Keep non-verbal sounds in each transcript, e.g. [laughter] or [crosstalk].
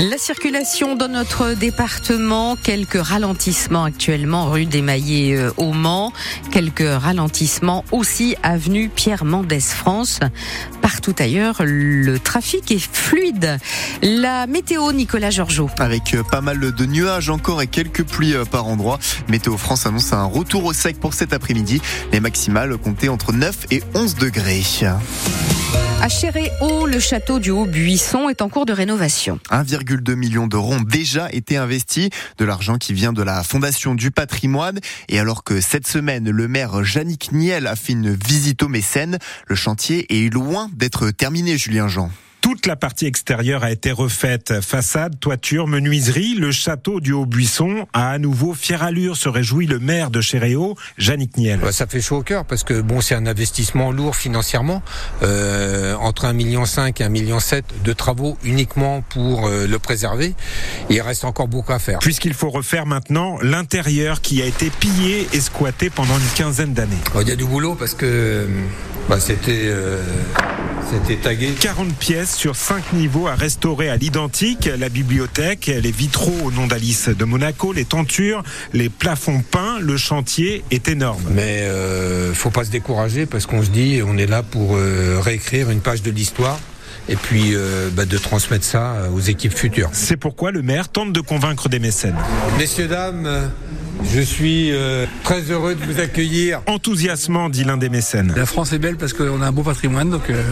La circulation dans notre département, quelques ralentissements actuellement rue des Maillets euh, au Mans, quelques ralentissements aussi avenue Pierre Mendès France. Partout ailleurs, le trafic est fluide. La météo, Nicolas Georgeot. Avec euh, pas mal de nuages encore et quelques pluies euh, par endroit, Météo France annonce un retour au sec pour cet après-midi. Les maximales comptaient entre 9 et 11 degrés. À Chéréau, le château du Haut-Buisson est en cours de rénovation. 1,2 million d'euros ont déjà été investis, de l'argent qui vient de la Fondation du patrimoine. Et alors que cette semaine, le maire Jannick Niel a fait une visite au mécène, le chantier est loin d'être terminé, Julien Jean. Toute la partie extérieure a été refaite. Façade, toiture, menuiserie. Le château du Haut-Buisson a à nouveau fière allure, se réjouit le maire de Chéréo, Jannick Niel. Ça fait chaud au cœur parce que bon, c'est un investissement lourd financièrement. Euh, entre 1,5 million et 1,7 million de travaux uniquement pour euh, le préserver. il reste encore beaucoup à faire. Puisqu'il faut refaire maintenant l'intérieur qui a été pillé et squatté pendant une quinzaine d'années. Il y a du boulot parce que bah, c'était... Euh c'était tagué. 40 pièces sur 5 niveaux à restaurer à l'identique. La bibliothèque, les vitraux au nom d'Alice de Monaco, les tentures, les plafonds peints. Le chantier est énorme. Mais euh, faut pas se décourager parce qu'on se dit on est là pour euh, réécrire une page de l'histoire et puis euh, bah, de transmettre ça aux équipes futures. C'est pourquoi le maire tente de convaincre des mécènes. Messieurs, dames, je suis euh, très heureux de vous accueillir. Enthousiasmant, dit l'un des mécènes. La France est belle parce qu'on a un beau patrimoine, donc euh,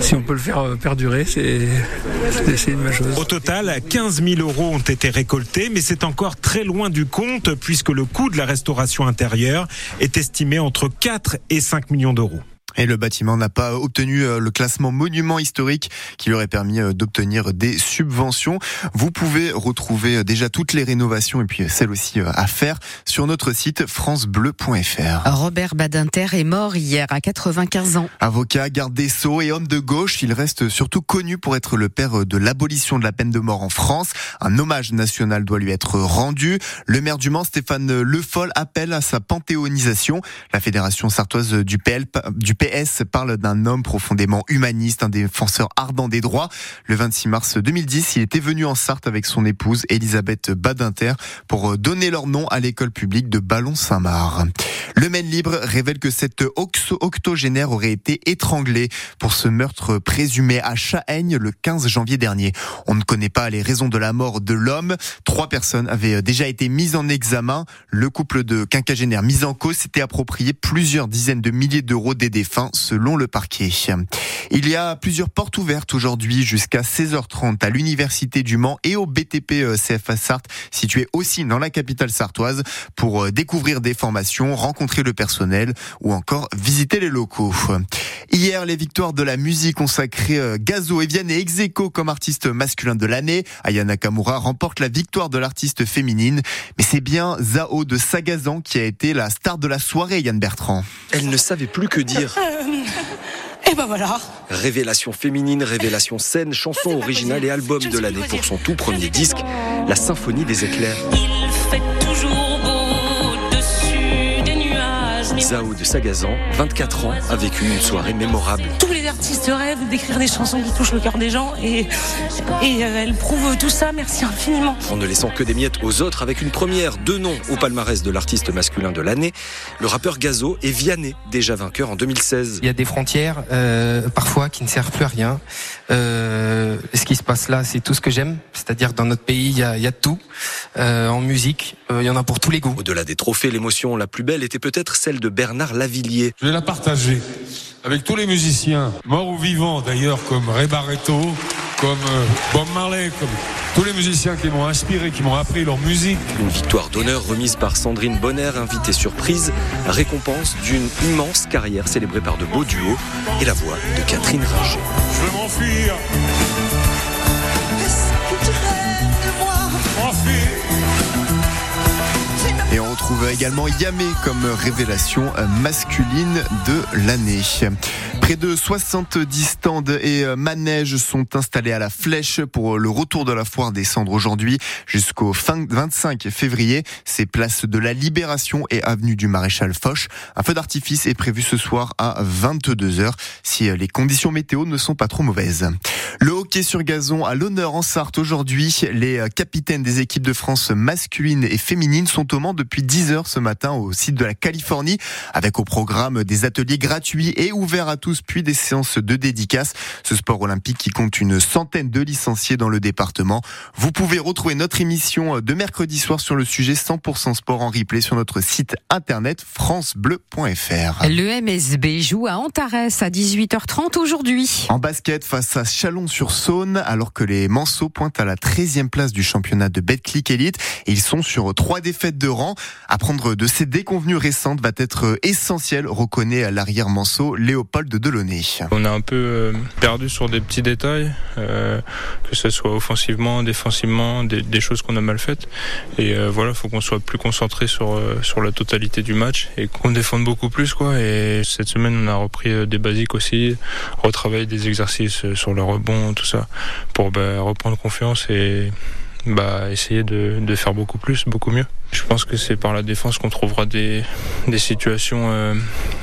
si on peut le faire euh, perdurer, c'est une bonne chose. Au total, 15 000 euros ont été récoltés, mais c'est encore très loin du compte puisque le coût de la restauration intérieure est estimé entre 4 et 5 millions d'euros. Et le bâtiment n'a pas obtenu euh, le classement monument historique qui lui aurait permis euh, d'obtenir des subventions. Vous pouvez retrouver euh, déjà toutes les rénovations et puis celles aussi à faire sur notre site francebleu.fr. Robert Badinter est mort hier à 95 ans. Avocat, garde des Sceaux et homme de gauche, il reste surtout connu pour être le père de l'abolition de la peine de mort en France. Un hommage national doit lui être rendu. Le maire du Mans, Stéphane Le Foll, appelle à sa panthéonisation. La fédération sartoise du PL, du PL Parle d'un homme profondément humaniste, un défenseur ardent des droits. Le 26 mars 2010, il était venu en Sarthe avec son épouse Elisabeth Badinter pour donner leur nom à l'école publique de Ballon-Saint-Marc. Le Maine Libre révèle que cet octogénaire aurait été étranglé pour ce meurtre présumé à Chahaigne le 15 janvier dernier. On ne connaît pas les raisons de la mort de l'homme. Trois personnes avaient déjà été mises en examen. Le couple de quinquagénaires mis en cause s'était approprié plusieurs dizaines de milliers d'euros des défunts selon le parquet. Il y a plusieurs portes ouvertes aujourd'hui jusqu'à 16h30 à l'Université du Mans et au BTP euh, CFA Sarthe, situé aussi dans la capitale sartoise, pour euh, découvrir des formations, rencontrer le personnel ou encore visiter les locaux. Hier, les victoires de la musique consacrées euh, Gazo et Vianney ex comme artiste masculin de l'année. Aya Nakamura remporte la victoire de l'artiste féminine. Mais c'est bien Zao de Sagazan qui a été la star de la soirée, Yann Bertrand. Elle ne savait plus que dire. [laughs] Et ben voilà. Révélation féminine, révélation scène, chanson originale et album de l'année pour son tout premier disque, La Symphonie des éclairs. Zao de Sagazan, 24 ans, a vécu une soirée mémorable. Tous les artistes rêvent d'écrire des chansons qui touchent le cœur des gens et, et euh, elle prouve tout ça. Merci infiniment. En ne laissant que des miettes aux autres, avec une première, deux noms au palmarès de l'artiste masculin de l'année, le rappeur Gazo et Vianney, déjà vainqueur en 2016. Il y a des frontières, euh, parfois, qui ne servent plus à rien. Euh, ce qui se passe là, c'est tout ce que j'aime. C'est-à-dire, dans notre pays, il y a, il y a tout. Euh, en musique, euh, il y en a pour tous les goûts. Au-delà des trophées, l'émotion la plus belle était peut-être celle de Bernard Lavillier. Je vais la partager avec tous les musiciens, morts ou vivants d'ailleurs, comme Ray Barretto, comme euh, Bob Marley, comme tous les musiciens qui m'ont inspiré, qui m'ont appris leur musique. Une victoire d'honneur remise par Sandrine Bonner, invitée surprise, récompense d'une immense carrière célébrée par de beaux duos et la voix de Catherine Ringer. Je veux m'enfuir. Également Yamé comme révélation masculine de l'année. Près de 70 stands et euh, manèges sont installés à la flèche pour le retour de la foire des cendres aujourd'hui jusqu'au 25 février. C'est place de la Libération et avenue du Maréchal Foch. Un feu d'artifice est prévu ce soir à 22h si euh, les conditions météo ne sont pas trop mauvaises. Le hockey sur gazon à l'honneur en Sarthe aujourd'hui. Les euh, capitaines des équipes de France masculines et féminines sont au Mans depuis 10h ce matin au site de la Californie avec au programme des ateliers gratuits et ouverts à tous puis des séances de dédicaces. Ce sport olympique qui compte une centaine de licenciés dans le département. Vous pouvez retrouver notre émission de mercredi soir sur le sujet 100% sport en replay sur notre site internet francebleu.fr. Le MSB joue à Antares à 18h30 aujourd'hui. En basket face à Chalon-sur-Saône, alors que les Manceaux pointent à la 13e place du championnat de Betclic Elite. Et ils sont sur trois défaites de rang. Apprendre de ces déconvenues récentes va être essentiel, reconnaît l'arrière Manceau Léopold de on a un peu euh, perdu sur des petits détails, euh, que ce soit offensivement, défensivement, des, choses qu'on a mal faites. Et euh, voilà, il faut qu'on soit plus concentré sur, sur la totalité du match et qu'on défende beaucoup plus. Quoi. Et cette semaine, on a repris des basiques aussi, retravailler des exercices sur le rebond, tout ça, pour bah, reprendre confiance et bah, essayer de, de, faire beaucoup plus, beaucoup mieux. Je pense que c'est par la défense qu'on trouvera des, des situations euh,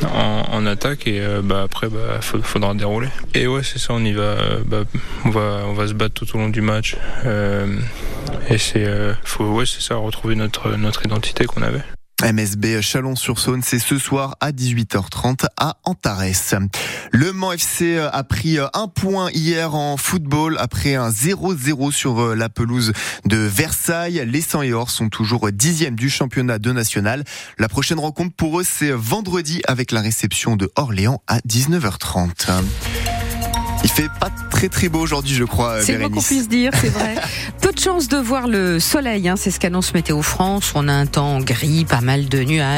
en, en, attaque et euh, bah, après bah, faudra dérouler. Et ouais c'est ça, on y va, euh, bah, on va, on va se battre tout au long du match. Euh, et c'est, ouais c'est ça, retrouver notre, notre identité qu'on avait. MSB Chalon-sur-Saône, c'est ce soir à 18h30 à Antares. Le Mans FC a pris un point hier en football après un 0-0 sur la pelouse de Versailles. Les 100 et or sont toujours dixième du championnat de national. La prochaine rencontre pour eux, c'est vendredi avec la réception de Orléans à 19h30. Il fait pas très très beau aujourd'hui, je crois. C'est le qu'on puisse dire, c'est vrai. [laughs] Peu de chance de voir le soleil, hein, c'est ce qu'annonce Météo France. On a un temps gris, pas mal de nuages.